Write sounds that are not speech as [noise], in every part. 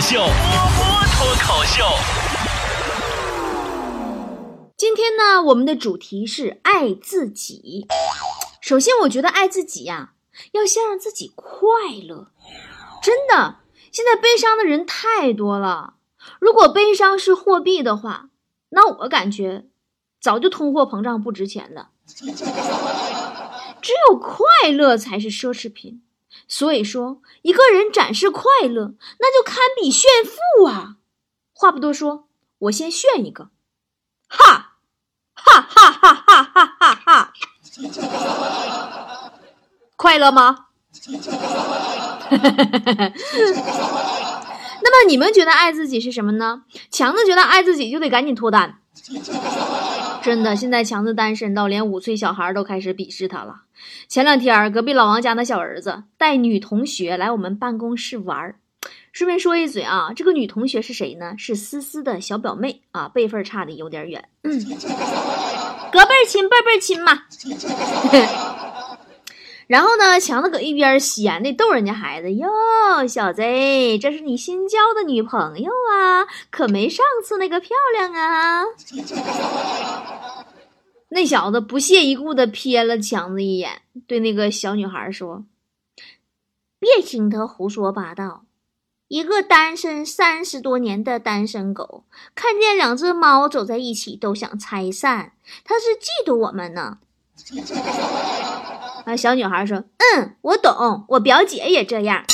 口秀，波波脱口秀。今天呢，我们的主题是爱自己。首先，我觉得爱自己呀、要先让自己快乐。真的，现在悲伤的人太多了。如果悲伤是货币的话，那我感觉早就通货膨胀不值钱了。只有快乐才是奢侈品。所以说，一个人展示快乐，那就堪比炫富啊！话不多说，我先炫一个，哈，哈哈哈哈哈哈哈！快乐吗？[laughs] 那么你们觉得爱自己是什么呢？强子觉得爱自己就得赶紧脱单。真的，现在强子单身到连五岁小孩都开始鄙视他了。前两天，隔壁老王家那小儿子带女同学来我们办公室玩。顺便说一嘴啊，这个女同学是谁呢？是思思的小表妹啊，辈分差的有点远，嗯，[laughs] 隔辈亲，辈辈亲嘛。[laughs] 然后呢，强子搁一边闲的逗人家孩子哟，小子，这是你新交的女朋友啊，可没上次那个漂亮啊。[laughs] 那小子不屑一顾的瞥了强子一眼，对那个小女孩说：“别听他胡说八道。一个单身三十多年的单身狗，看见两只猫走在一起都想拆散，他是嫉妒我们呢。”啊，小女孩说：“嗯，我懂，我表姐也这样。”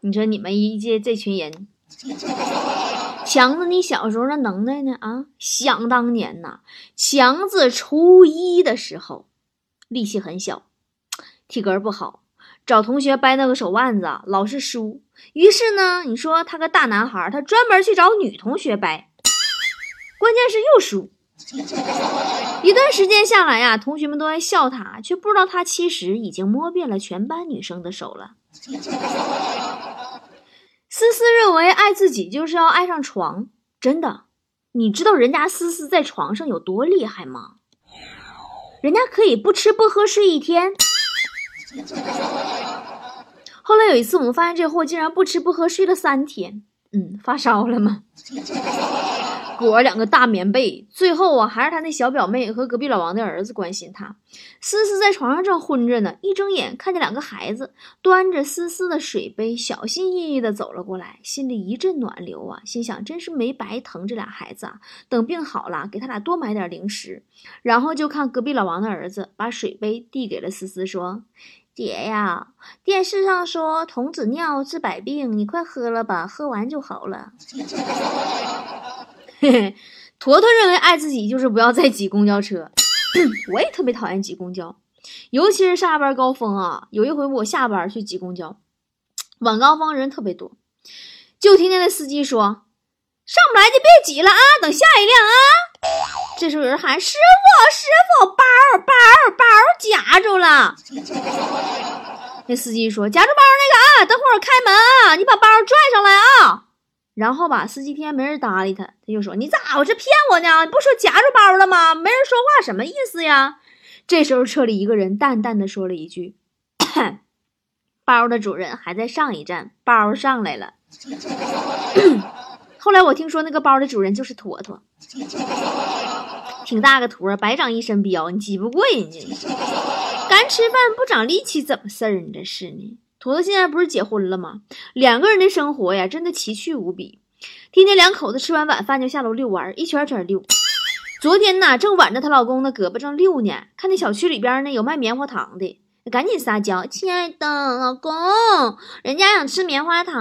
你说你们一届这群人，强子，你小时候那能耐呢？啊，想当年呐，强子初一的时候，力气很小，体格不好，找同学掰那个手腕子，老是输。于是呢，你说他个大男孩，他专门去找女同学掰，关键是又输。一段时间下来呀、同学们都爱笑他，却不知道他其实已经摸遍了全班女生的手了。思思认为爱自己就是要爱上床，真的，你知道人家思思在床上有多厉害吗？人家可以不吃不喝睡一天。后来有一次，我们发现这货竟然不吃不喝睡了三天，嗯，发烧了吗？裹两个大棉被，最后啊，还是他那小表妹和隔壁老王的儿子关心他。思思在床上正昏着呢，一睁眼看见两个孩子端着思思的水杯，小心翼翼地走了过来，心里一阵暖流啊，心想真是没白疼这俩孩子啊，等病好了给他俩多买点零食。然后就看隔壁老王的儿子把水杯递给了思思，说：“姐呀，电视上说童子尿治百病，你快喝了吧，喝完就好了。[laughs] ”嘿嘿，坨坨认为爱自己就是不要再挤公交车，我也特别讨厌挤公交，尤其是下班高峰啊。有一回我下班去挤公交，晚高峰人特别多，就听见那司机说：“上不来就别挤了啊，等下一辆啊。”这时候有人喊：“师傅，师傅，包包包夹住了。[laughs] ”那司机说：“夹住包那个啊，等会儿开门啊，你把包拽上来啊。”然后吧，司机天没人搭理他，他就说：“你咋回事？骗我呢？你不说夹住包了吗？没人说话，什么意思呀？”这时候车里一个人淡淡的说了一句：“ [clears throat] 包的主人还在上一站，包上来了。[clears throat] ”后来我听说那个包的主人就是坨坨，挺大个坨，白长一身膘，你挤不过人家。干吃饭不长力气，怎么事儿呢？这是呢。坨坨现在不是结婚了吗？两个人的生活呀，真的奇趣无比。天天两口子吃完晚饭就下楼遛弯，一圈圈溜。昨天呐，正挽着她老公的胳膊正溜呢，看那小区里边呢有卖棉花糖的，赶紧撒娇：“亲爱的老公，人家想吃棉花糖。”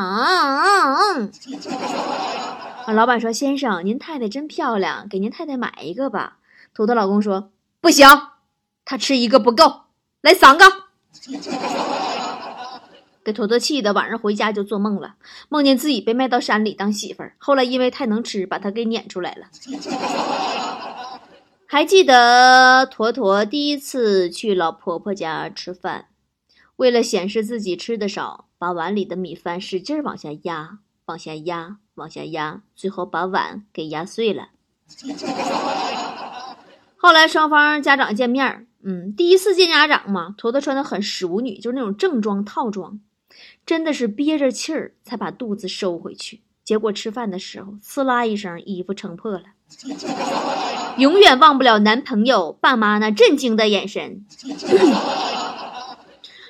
啊，老板说：“先生，您太太真漂亮，给您太太买一个吧。”坨坨老公说：“不行，她吃一个不够，来三个。”给坨坨气的，晚上回家就做梦了，梦见自己被卖到山里当媳妇儿。后来因为太能吃，把他给撵出来了。[laughs] 还记得坨坨第一次去老婆婆家吃饭，为了显示自己吃的少，把碗里的米饭使劲往下压，往下压，往下压，最后把碗给压碎了。后来双方家长见面儿，嗯，第一次见家长嘛，坨坨穿的很淑女，就是那种正装套装。真的是憋着气儿才把肚子收回去。结果吃饭的时候，呲啦一声，衣服撑破了。永远忘不了男朋友爸妈那震惊的眼神。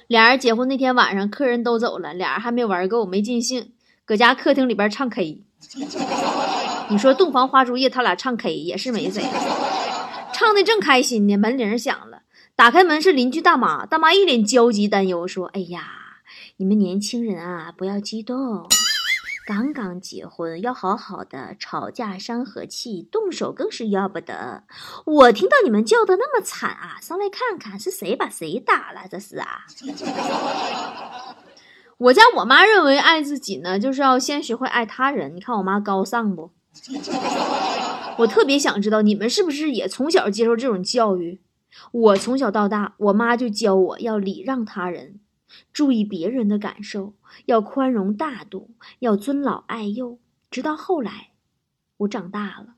俩人结婚那天晚上，客人都走了，俩人还没玩够，没尽兴，搁家客厅里边唱 K。你说洞房花烛夜，他俩唱 K 也是没谁，唱的正开心呢，门铃响了，打开门是邻居大妈，大妈一脸焦急担忧说：“哎呀，你们年轻人啊，不要激动。[laughs] ”刚刚结婚要好好的，吵架伤和气，动手更是要不得。我听到你们叫的那么惨啊，上来看看是谁把谁打了，这是啊。[laughs] 我家我妈认为爱自己呢，就是要先学会爱他人。你看我妈高尚不？[laughs] 我特别想知道你们是不是也从小接受这种教育？我从小到大，我妈就教我要礼让他人。注意别人的感受，要宽容大度，要尊老爱幼。直到后来，我长大了，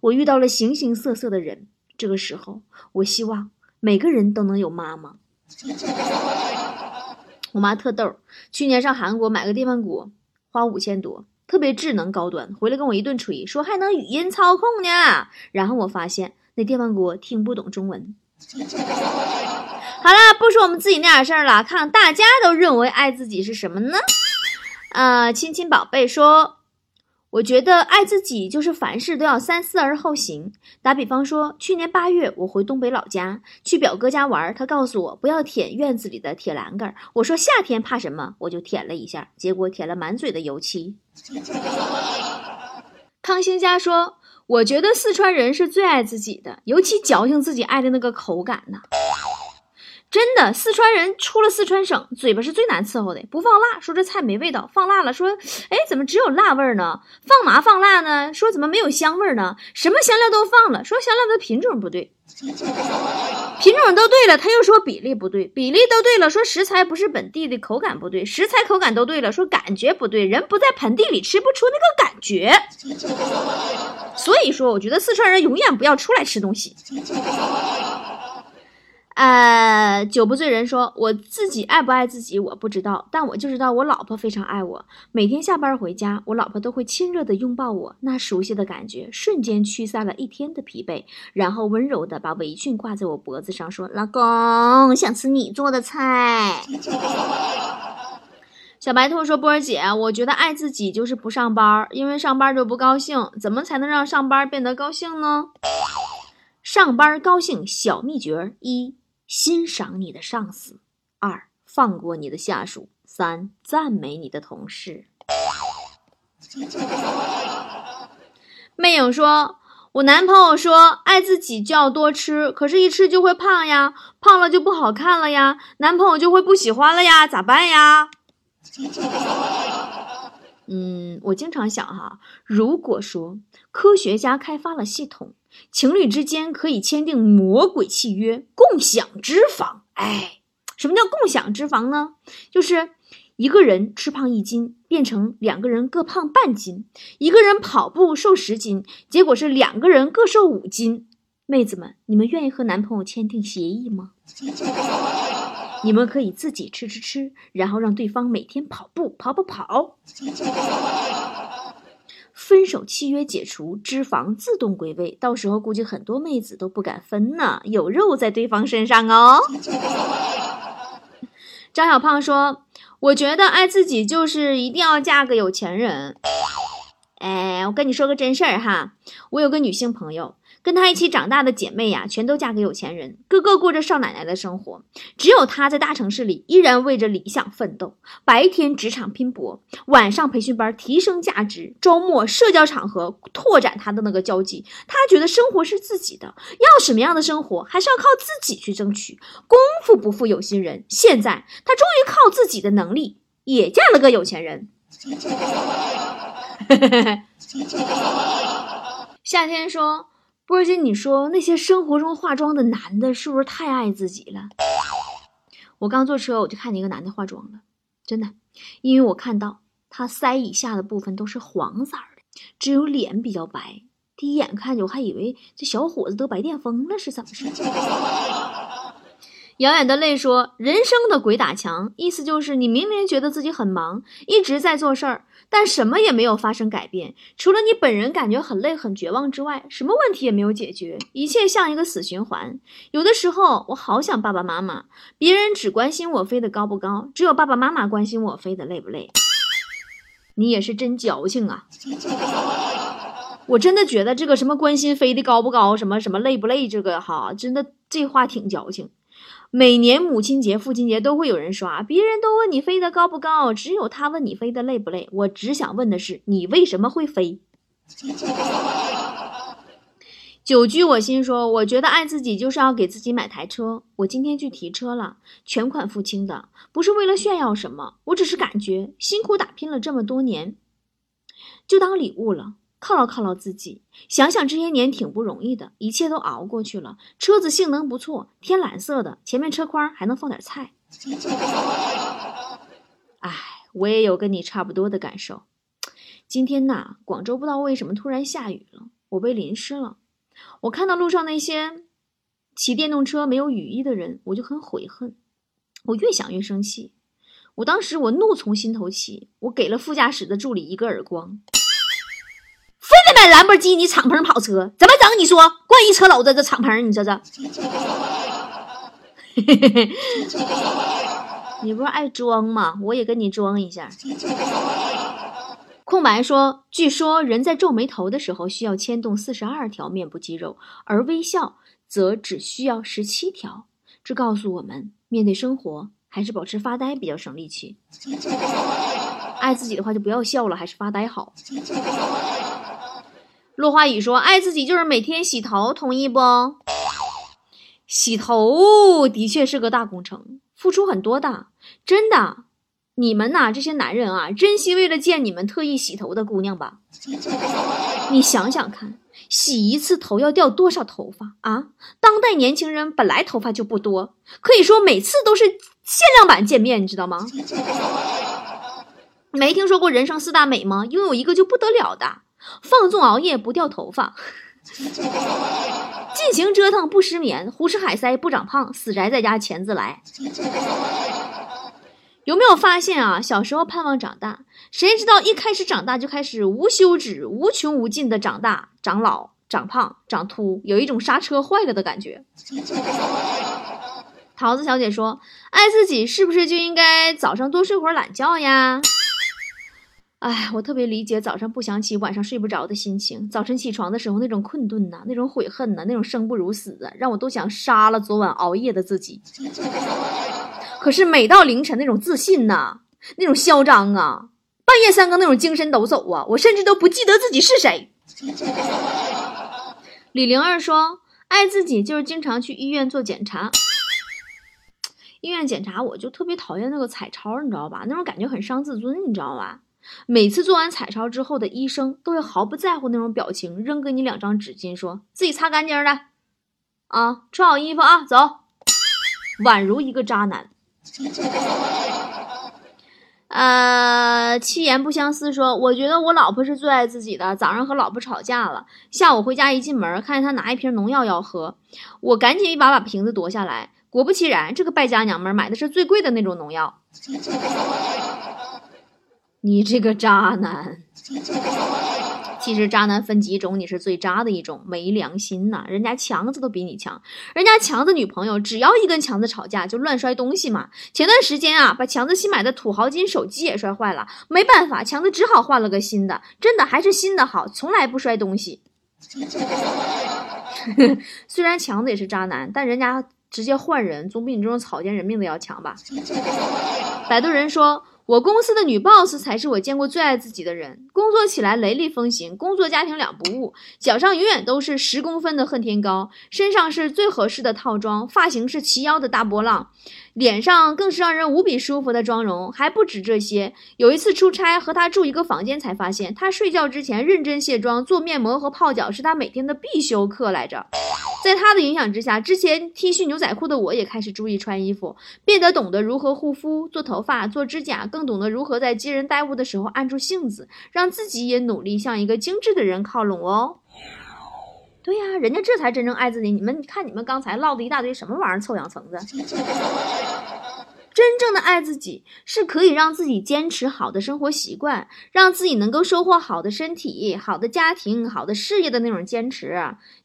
我遇到了形形色色的人。这个时候，我希望每个人都能有妈妈。我妈特逗，去年上韩国买个电饭锅，花五千多，特别智能高端，回来跟我一顿吹，说还能语音操控呢。然后我发现那电饭锅听不懂中文。好了，不说我们自己那点事儿了，看大家都认为爱自己是什么呢？呃，亲亲宝贝说，我觉得爱自己就是凡事都要三思而后行。打比方说，去年八月我回东北老家去表哥家玩，他告诉我不要舔院子里的铁栏杆，我说夏天怕什么，我就舔了一下，结果舔了满嘴的油漆。[laughs] 康兴家说，我觉得四川人是最爱自己的，尤其矫情自己爱的那个口感呢。真的，四川人出了四川省，嘴巴是最难伺候的。不放辣，说这菜没味道；放辣了，说，哎，怎么只有辣味儿呢？放麻放辣呢？说怎么没有香味儿呢？什么香料都放了，说香料的品种不对，品种都对了，他又说比例不对，比例都对了，说食材不是本地的，口感不对，食材口感都对了，说感觉不对，人不在盆地里吃不出那个感觉。所以说，我觉得四川人永远不要出来吃东西。呃，酒不醉人说，我自己爱不爱自己我不知道，但我就知道我老婆非常爱我。每天下班回家，我老婆都会亲热的拥抱我，那熟悉的感觉瞬间驱散了一天的疲惫，然后温柔的把围裙挂在我脖子上，说：“老公，想吃你做的菜。”小白兔说：“波儿姐，我觉得爱自己就是不上班，因为上班就不高兴。怎么才能让上班变得高兴呢？上班高兴小秘诀一。”欣赏你的上司，二放过你的下属，三赞美你的同事。魅影说：“我男朋友说爱自己就要多吃，可是一吃就会胖呀，胖了就不好看了呀，男朋友就会不喜欢了呀，咋办呀？” [laughs] 嗯，我经常想哈，如果说科学家开发了系统。情侣之间可以签订魔鬼契约，共享脂肪。哎，什么叫共享脂肪呢？就是一个人吃胖一斤，变成两个人各胖半斤；一个人跑步瘦十斤，结果是两个人各瘦五斤。妹子们，你们愿意和男朋友签订协议吗？[laughs] 你们可以自己吃吃吃，然后让对方每天跑步跑跑跑。[laughs] 分手契约解除，脂肪自动归位，到时候估计很多妹子都不敢分呢，有肉在对方身上哦。[laughs] 张小胖说：“我觉得爱自己就是一定要嫁个有钱人。”哎，我跟你说个真事儿哈，我有个女性朋友。跟她一起长大的姐妹呀，全都嫁给有钱人，个个过着少奶奶的生活。只有她在大城市里依然为着理想奋斗，白天职场拼搏，晚上培训班提升价值，周末社交场合拓展她的那个交际。她觉得生活是自己的，要什么样的生活还是要靠自己去争取。功夫不负有心人，现在她终于靠自己的能力也嫁了个有钱人。[laughs] 夏天说。波姐，你说那些生活中化妆的男的，是不是太爱自己了？我刚坐车，我就看见一个男的化妆了，真的，因为我看到他腮以下的部分都是黄色的，只有脸比较白。第一眼看见，我还以为这小伙子得白癜风了，是怎么回事？遥远的泪说：“人生的鬼打墙，意思就是你明明觉得自己很忙，一直在做事儿，但什么也没有发生改变，除了你本人感觉很累、很绝望之外，什么问题也没有解决，一切像一个死循环。有的时候，我好想爸爸妈妈，别人只关心我飞得高不高，只有爸爸妈妈关心我飞得累不累。你也是真矫情啊！我真的觉得这个什么关心飞得高不高，什么什么累不累，这个哈，真的这话挺矫情。”每年母亲节、父亲节都会有人刷，别人都问你飞得高不高，只有他问你飞得累不累。我只想问的是，你为什么会飞？[laughs] 久居我心说，我觉得爱自己就是要给自己买台车。我今天去提车了，全款付清的，不是为了炫耀什么，我只是感觉辛苦打拼了这么多年，就当礼物了。犒劳犒劳自己，想想这些年挺不容易的，一切都熬过去了。车子性能不错，天蓝色的，前面车筐还能放点菜。哎，我也有跟你差不多的感受。今天呐，广州不知道为什么突然下雨了，我被淋湿了。我看到路上那些骑电动车没有雨衣的人，我就很悔恨。我越想越生气。我当时我怒从心头起，我给了副驾驶的助理一个耳光。非得买兰博基尼敞篷跑车，怎么整？你说，关一车篓子这敞篷，你说这？[laughs] 你不是爱装吗？我也跟你装一下。空白说，据说人在皱眉头的时候需要牵动四十二条面部肌肉，而微笑则只需要十七条。这告诉我们，面对生活还是保持发呆比较省力气。爱自己的话就不要笑了，还是发呆好。落花雨说：“爱自己就是每天洗头，同意不？洗头的确是个大工程，付出很多的，真的。你们呐，这些男人啊，珍惜为了见你们特意洗头的姑娘吧。[laughs] 你想想看，洗一次头要掉多少头发啊？当代年轻人本来头发就不多，可以说每次都是限量版见面，你知道吗？[laughs] 没听说过人生四大美吗？拥有一个就不得了的。”放纵熬夜不掉头发，[laughs] 尽情折腾不失眠，胡吃海塞不长胖，死宅在家钱自来。有没有发现啊？小时候盼望长大，谁知道一开始长大就开始无休止、无穷无尽的长大、长老、长胖、长秃，有一种刹车坏了的感觉。桃子小姐说：“爱自己是不是就应该早上多睡会儿懒觉呀？”哎，我特别理解早上不想起、晚上睡不着的心情。早晨起床的时候，那种困顿呐，那种悔恨呐，那种生不如死啊，让我都想杀了昨晚熬夜的自己。[laughs] 可是每到凌晨，那种自信呐，那种嚣张啊，半夜三更那种精神抖擞啊，我甚至都不记得自己是谁。李灵儿说：“爱自己就是经常去医院做检查。医院检查，我就特别讨厌那个彩超，你知道吧？那种感觉很伤自尊，你知道吧？”每次做完彩超之后的医生都会毫不在乎那种表情，扔给你两张纸巾，说自己擦干净的，啊，穿好衣服啊，走，宛如一个渣男。呃，七言不相思说，我觉得我老婆是最爱自己的。早上和老婆吵架了，下午回家一进门，看见她拿一瓶农药要喝，我赶紧一把把瓶子夺下来，果不其然，这个败家娘们买的是最贵的那种农药。你这个渣男，其实渣男分几种，你是最渣的一种，没良心呐！人家强子都比你强，人家强子女朋友只要一跟强子吵架就乱摔东西嘛。前段时间啊，把强子新买的土豪金手机也摔坏了，没办法，强子只好换了个新的，真的还是新的好，从来不摔东西。[laughs] 虽然强子也是渣男，但人家直接换人，总比你这种草菅人命的要强吧？摆渡人说。我公司的女 boss 才是我见过最爱自己的人，工作起来雷厉风行，工作家庭两不误，脚上永远都是十公分的恨天高，身上是最合适的套装，发型是齐腰的大波浪。脸上更是让人无比舒服的妆容，还不止这些。有一次出差和她住一个房间，才发现她睡觉之前认真卸妆、做面膜和泡脚是她每天的必修课来着。在他的影响之下，之前 T 恤牛仔裤的我也开始注意穿衣服，变得懂得如何护肤、做头发、做指甲，更懂得如何在接人待物的时候按住性子，让自己也努力向一个精致的人靠拢哦。对呀，人家这才真正爱自己。你们看，你们刚才唠的一大堆什么玩意儿，臭氧层子。真正的爱自己，是可以让自己坚持好的生活习惯，让自己能够收获好的身体、好的家庭、好的事业的那种坚持。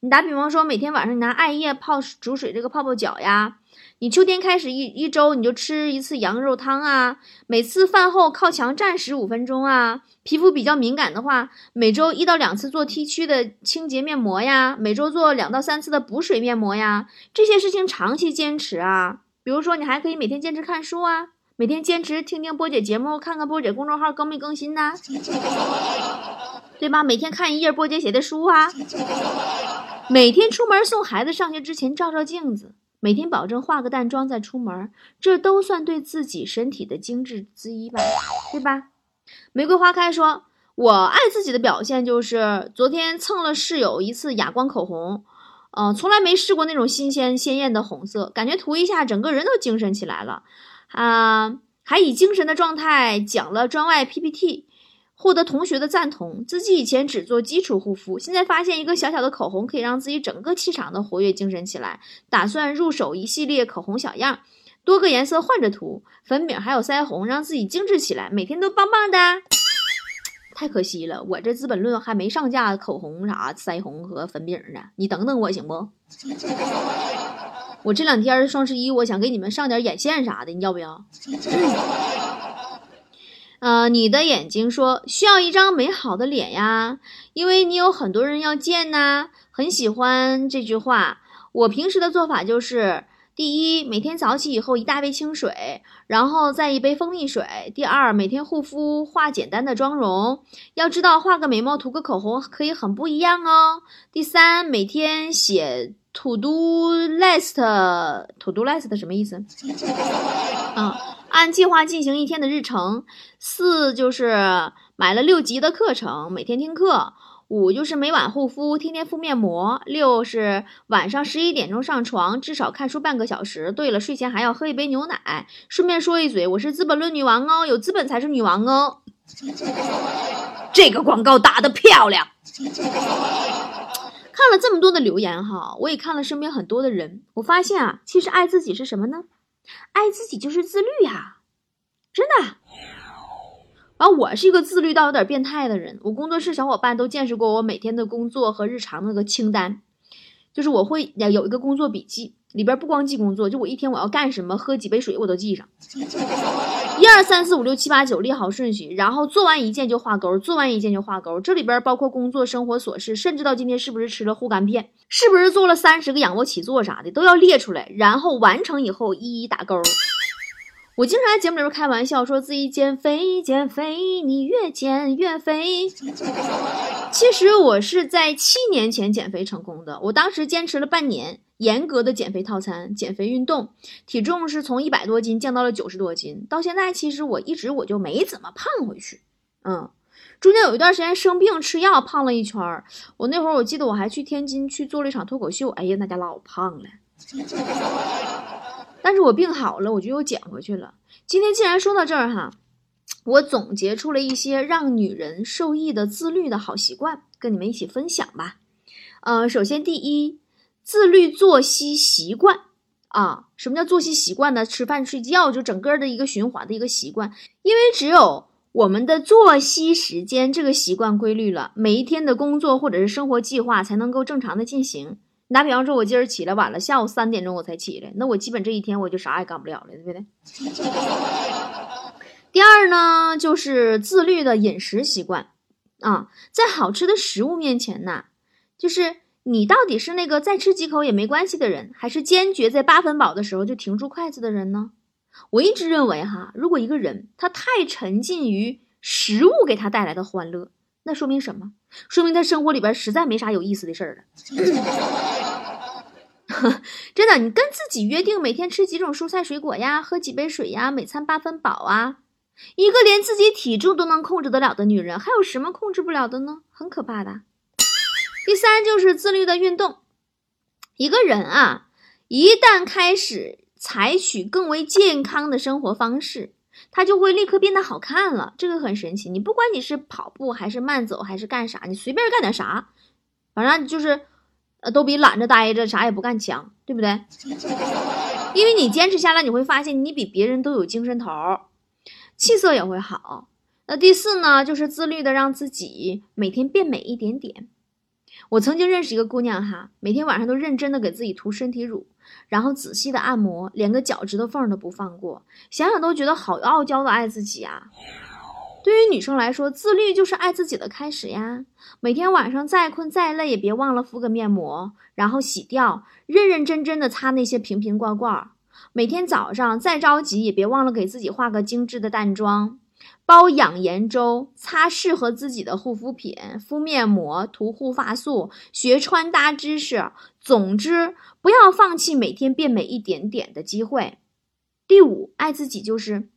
你打比方说，每天晚上拿艾叶泡煮水，这个泡泡脚呀；你秋天开始一一周你就吃一次羊肉汤啊；每次饭后靠墙站十五分钟啊；皮肤比较敏感的话，每周一到两次做 T 区的清洁面膜呀；每周做两到三次的补水面膜呀。这些事情长期坚持啊。比如说，你还可以每天坚持看书啊，每天坚持听听波姐节目，看看波姐公众号更没更新呢，[laughs] 对吧？每天看一页波姐写的书啊，每天出门送孩子上学之前照照镜子，每天保证化个淡妆再出门，这都算对自己身体的精致之一吧，对吧？玫瑰花开说：“我爱自己的表现就是昨天蹭了室友一次哑光口红。”嗯，从来没试过那种新鲜鲜艳的红色，感觉涂一下，整个人都精神起来了，啊，还以精神的状态讲了专外 PPT，获得同学的赞同。自己以前只做基础护肤，现在发现一个小小的口红可以让自己整个气场都活跃精神起来，打算入手一系列口红小样，多个颜色换着涂，粉饼还有腮红，让自己精致起来，每天都棒棒的。太可惜了，我这《资本论》还没上架口红啥、腮红和粉饼呢，你等等我行不？[laughs] 我这两天双十一，我想给你们上点眼线啥的，你要不要？[laughs] 呃，你的眼睛说需要一张美好的脸呀，因为你有很多人要见呐，很喜欢这句话。我平时的做法就是。第一，每天早起以后一大杯清水，然后再一杯蜂蜜水。第二，每天护肤化简单的妆容，要知道画个眉毛、涂个口红可以很不一样哦。第三，每天写 to do list，to do list 什么意思？[laughs] 嗯，按计划进行一天的日程。四就是买了六级的课程，每天听课。五就是每晚护肤，天天敷面膜。六是晚上十一点钟上床，至少看书半个小时。对了，睡前还要喝一杯牛奶。顺便说一嘴，我是《资本论》女王哦，有资本才是女王哦。这个广告打得漂亮。看了这么多的留言哈，我也看了身边很多的人，我发现啊，其实爱自己是什么呢？爱自己就是自律呀，真的。然后我是一个自律到有点变态的人，我工作室小伙伴都见识过我每天的工作和日常那个清单，就是我会有一个工作笔记，里边不光记工作，就我一天我要干什么，喝几杯水我都记上，一二三四五六七八九列好顺序，然后做完一件就画勾，做完一件就画勾，这里边包括工作、生活琐事，甚至到今天是不是吃了护肝片，是不是做了三十个仰卧起坐啥的都要列出来，然后完成以后一一打勾。我经常在节目里边开玩笑，说自己减肥，减肥，你越减越肥。其实我是在七年前减肥成功的，我当时坚持了半年，严格的减肥套餐，减肥运动，体重是从一百多斤降到了九十多斤，到现在其实我一直我就没怎么胖回去。嗯，中间有一段时间生病吃药，胖了一圈儿。我那会儿我记得我还去天津去做了一场脱口秀，哎呀，那家老胖了。但是我病好了，我就又减回去了。今天既然说到这儿哈，我总结出了一些让女人受益的自律的好习惯，跟你们一起分享吧。呃，首先第一，自律作息习惯啊。什么叫作息习惯呢？吃饭睡觉就整个的一个循环的一个习惯。因为只有我们的作息时间这个习惯规律了，每一天的工作或者是生活计划才能够正常的进行。打比方说，我今儿起来晚了，下午三点钟我才起来，那我基本这一天我就啥也干不了了，对不对？[laughs] 第二呢，就是自律的饮食习惯啊，在好吃的食物面前呢，就是你到底是那个再吃几口也没关系的人，还是坚决在八分饱的时候就停住筷子的人呢？我一直认为哈，如果一个人他太沉浸于食物给他带来的欢乐，那说明什么？说明他生活里边实在没啥有意思的事儿了。[laughs] [laughs] 真的，你跟自己约定每天吃几种蔬菜水果呀，喝几杯水呀，每餐八分饱啊。一个连自己体重都能控制得了的女人，还有什么控制不了的呢？很可怕的。第三就是自律的运动。一个人啊，一旦开始采取更为健康的生活方式，他就会立刻变得好看了。这个很神奇。你不管你是跑步还是慢走还是干啥，你随便干点啥，反正就是。呃，都比懒着待着啥也不干强，对不对？[laughs] 因为你坚持下来，你会发现你比别人都有精神头儿，气色也会好。那第四呢，就是自律的让自己每天变美一点点。我曾经认识一个姑娘哈，每天晚上都认真的给自己涂身体乳，然后仔细的按摩，连个脚趾头缝都不放过，想想都觉得好傲娇的爱自己啊。对于女生来说，自律就是爱自己的开始呀。每天晚上再困再累，也别忘了敷个面膜，然后洗掉，认认真真的擦那些瓶瓶罐罐。每天早上再着急，也别忘了给自己化个精致的淡妆，煲养颜粥，擦适合自己的护肤品，敷面膜，涂护发素，学穿搭知识。总之，不要放弃每天变美一点点的机会。第五，爱自己就是。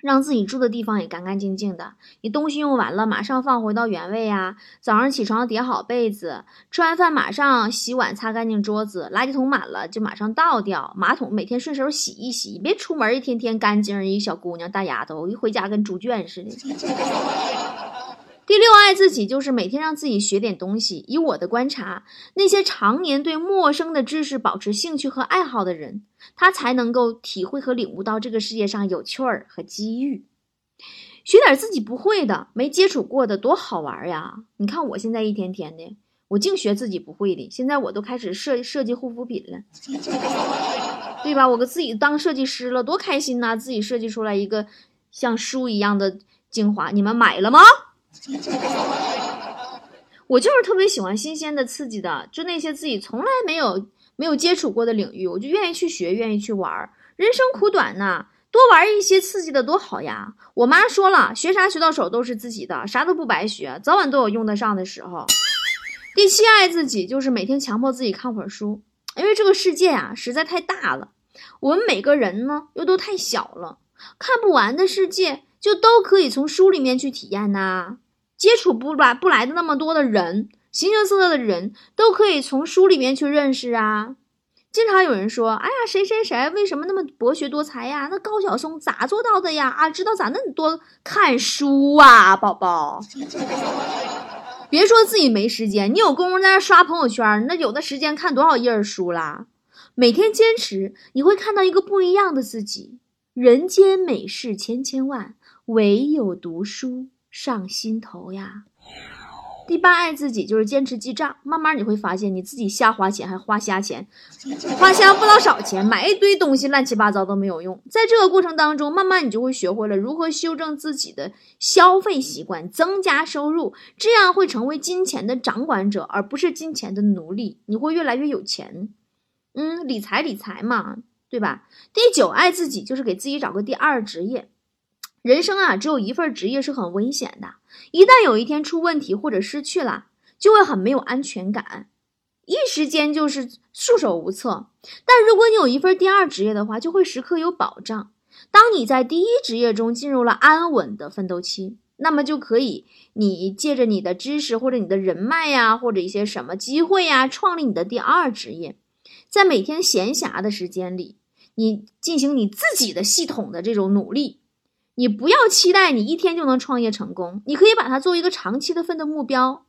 让自己住的地方也干干净净的。你东西用完了，马上放回到原位呀。早上起床叠好被子，吃完饭马上洗碗，擦干净桌子。垃圾桶满了就马上倒掉。马桶每天顺手洗一洗，别出门一天天干净一小姑娘大丫头，一回家跟猪圈似的。[laughs] 第六，爱自己就是每天让自己学点东西。以我的观察，那些常年对陌生的知识保持兴趣和爱好的人，他才能够体会和领悟到这个世界上有趣儿和机遇。学点自己不会的、没接触过的，多好玩呀！你看我现在一天天的，我净学自己不会的。现在我都开始设设计护肤品了，[laughs] 对吧？我给自己当设计师了，多开心呐！自己设计出来一个像书一样的精华，你们买了吗？[laughs] 我就是特别喜欢新鲜的、刺激的，就那些自己从来没有没有接触过的领域，我就愿意去学，愿意去玩。人生苦短呐，多玩一些刺激的多好呀！我妈说了，学啥学到手都是自己的，啥都不白学，早晚都有用得上的时候。第七，爱自己就是每天强迫自己看会儿书，因为这个世界啊实在太大了，我们每个人呢又都太小了，看不完的世界就都可以从书里面去体验呐。接触不来不来的那么多的人，形形色色的人都可以从书里面去认识啊。经常有人说：“哎呀，谁谁谁为什么那么博学多才呀？那高晓松咋做到的呀？啊，知道咋那么多看书啊，宝宝。[laughs] 别说自己没时间，你有功夫在那刷朋友圈，那有的时间看多少页书啦？每天坚持，你会看到一个不一样的自己。人间美事千千万，唯有读书。”上心头呀！第八，爱自己就是坚持记账，慢慢你会发现你自己瞎花钱还花瞎钱，花瞎不老少钱，买一堆东西乱七八糟都没有用。在这个过程当中，慢慢你就会学会了如何修正自己的消费习惯，增加收入，这样会成为金钱的掌管者，而不是金钱的奴隶。你会越来越有钱。嗯，理财理财嘛，对吧？第九，爱自己就是给自己找个第二职业。人生啊，只有一份职业是很危险的。一旦有一天出问题或者失去了，就会很没有安全感，一时间就是束手无策。但如果你有一份第二职业的话，就会时刻有保障。当你在第一职业中进入了安稳的奋斗期，那么就可以你借着你的知识或者你的人脉呀，或者一些什么机会呀，创立你的第二职业。在每天闲暇的时间里，你进行你自己的系统的这种努力。你不要期待你一天就能创业成功，你可以把它作为一个长期的奋斗目标，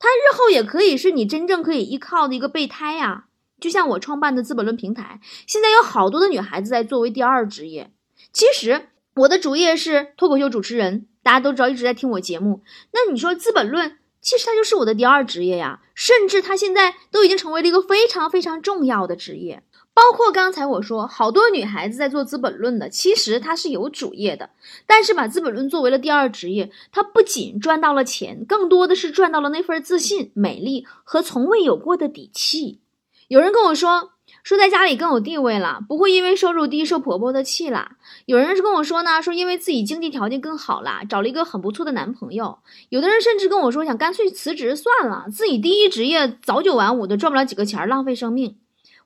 它日后也可以是你真正可以依靠的一个备胎呀。就像我创办的《资本论》平台，现在有好多的女孩子在作为第二职业。其实我的主业是脱口秀主持人，大家都知道一直在听我节目。那你说《资本论》，其实它就是我的第二职业呀，甚至它现在都已经成为了一个非常非常重要的职业。包括刚才我说，好多女孩子在做《资本论》的，其实她是有主业的，但是把《资本论》作为了第二职业，她不仅赚到了钱，更多的是赚到了那份自信、美丽和从未有过的底气。有人跟我说，说在家里更有地位了，不会因为收入低受婆婆的气了。有人是跟我说呢，说因为自己经济条件更好了，找了一个很不错的男朋友。有的人甚至跟我说，想干脆辞职算了，自己第一职业早九晚五的赚不了几个钱，浪费生命。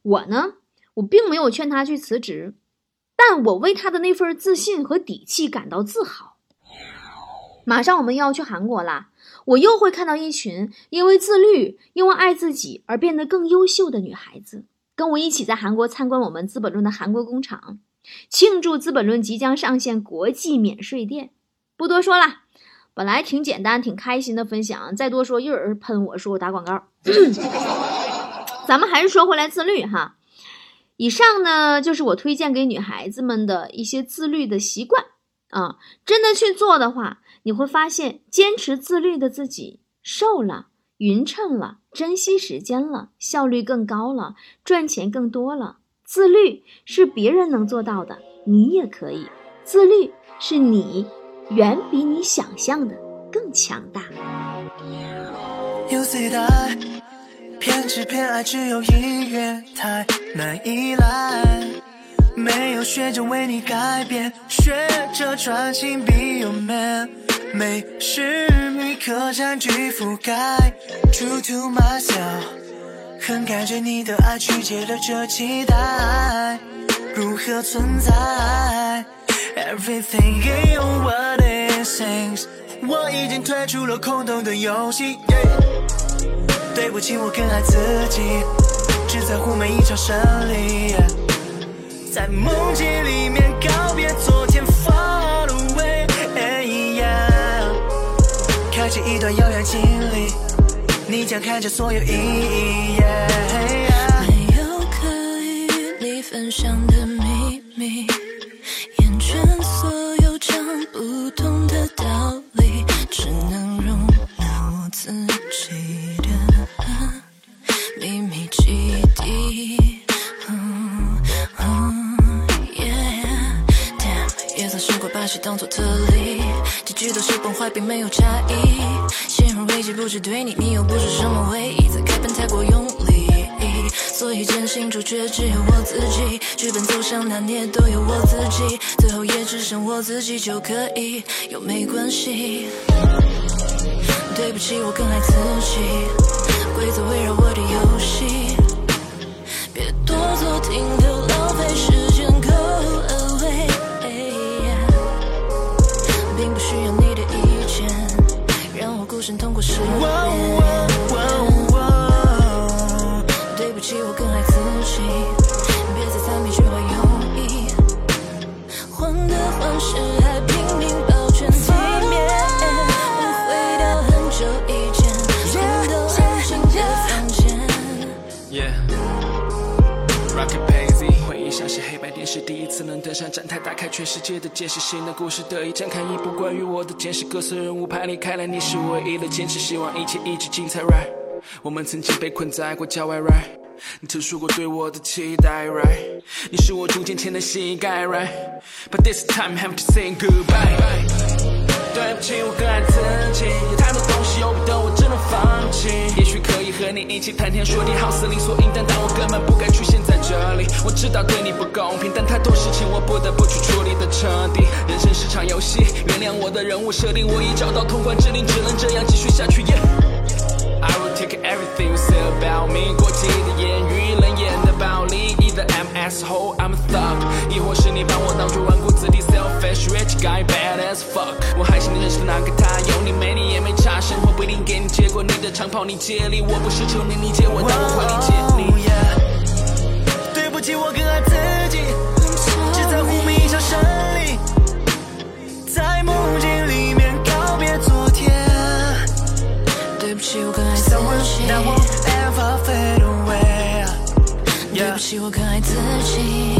我呢？我并没有劝他去辞职，但我为他的那份自信和底气感到自豪。马上我们要去韩国啦，我又会看到一群因为自律、因为爱自己而变得更优秀的女孩子，跟我一起在韩国参观我们《资本论》的韩国工厂，庆祝《资本论》即将上线国际免税店。不多说了，本来挺简单、挺开心的分享，再多说又有人喷我说我打广告。[coughs] 咱们还是说回来自律哈。以上呢，就是我推荐给女孩子们的一些自律的习惯啊。真的去做的话，你会发现，坚持自律的自己瘦了、匀称了、珍惜时间了、效率更高了、赚钱更多了。自律是别人能做到的，你也可以。自律是你远比你想象的更强大。You say that 偏执偏爱，只有音乐太难依赖。没有学着为你改变，学着专心 be your man。美食米可占据覆盖，True to myself，很感谢你的爱，曲解了这期待，如何存在？Everything ain't what it seems，我已经退出了空洞的游戏。对不起，我更爱自己，只在乎每一场胜利。在梦境里面告别昨天，far away。开启一段遥远经历，你将看见所有意义。没有可以与你分享的秘密，厌倦所有讲不通基地。夜色胜过把戏当作特例，结局都是崩坏，并没有差异。陷入危机不是对你，你又不是什么唯一，在开喷太过用力，所以真心主角只有我自己。剧本走向哪年都有我自己，最后也只剩我自己就可以，又没关系。对不起，我更爱自己，规则围绕我的游戏，别多做停留，世界的见识，新的故事得以展开一部关于我的简史，各色人物排列开来，你是唯一的坚持，希望一切一直精彩，right？我们曾经被困在过郊外，right？你曾说过对我的期待，right？你是我逐渐前的膝盖，right？But this time have to say goodbye。对不起，我更爱自己，有太多东西由不得我，只能放弃。也许可以和你一起谈天说地，好似理所应当，但我根本不该出现在这里。我知道对你不公平，但太多事情我不得不去处理的彻底。人生是场游戏，原谅我的人物设定，我已找到通关指令，只能这样继续下去。Yeah。I will take everything you say about me，过激的言语，冷眼的暴力，Either I'm asshole, I'm a thug，亦或是你把我当作纨绔子弟，selfish rich guy, bad as fuck。我还定给你的长跑你接力，我不是求你理解我，但我会理解你。对不起，我更爱自己，只在乎每一场胜利，在梦境里面告别昨天。对不起，我更爱自己。fade away. 对.不起，我更爱自己。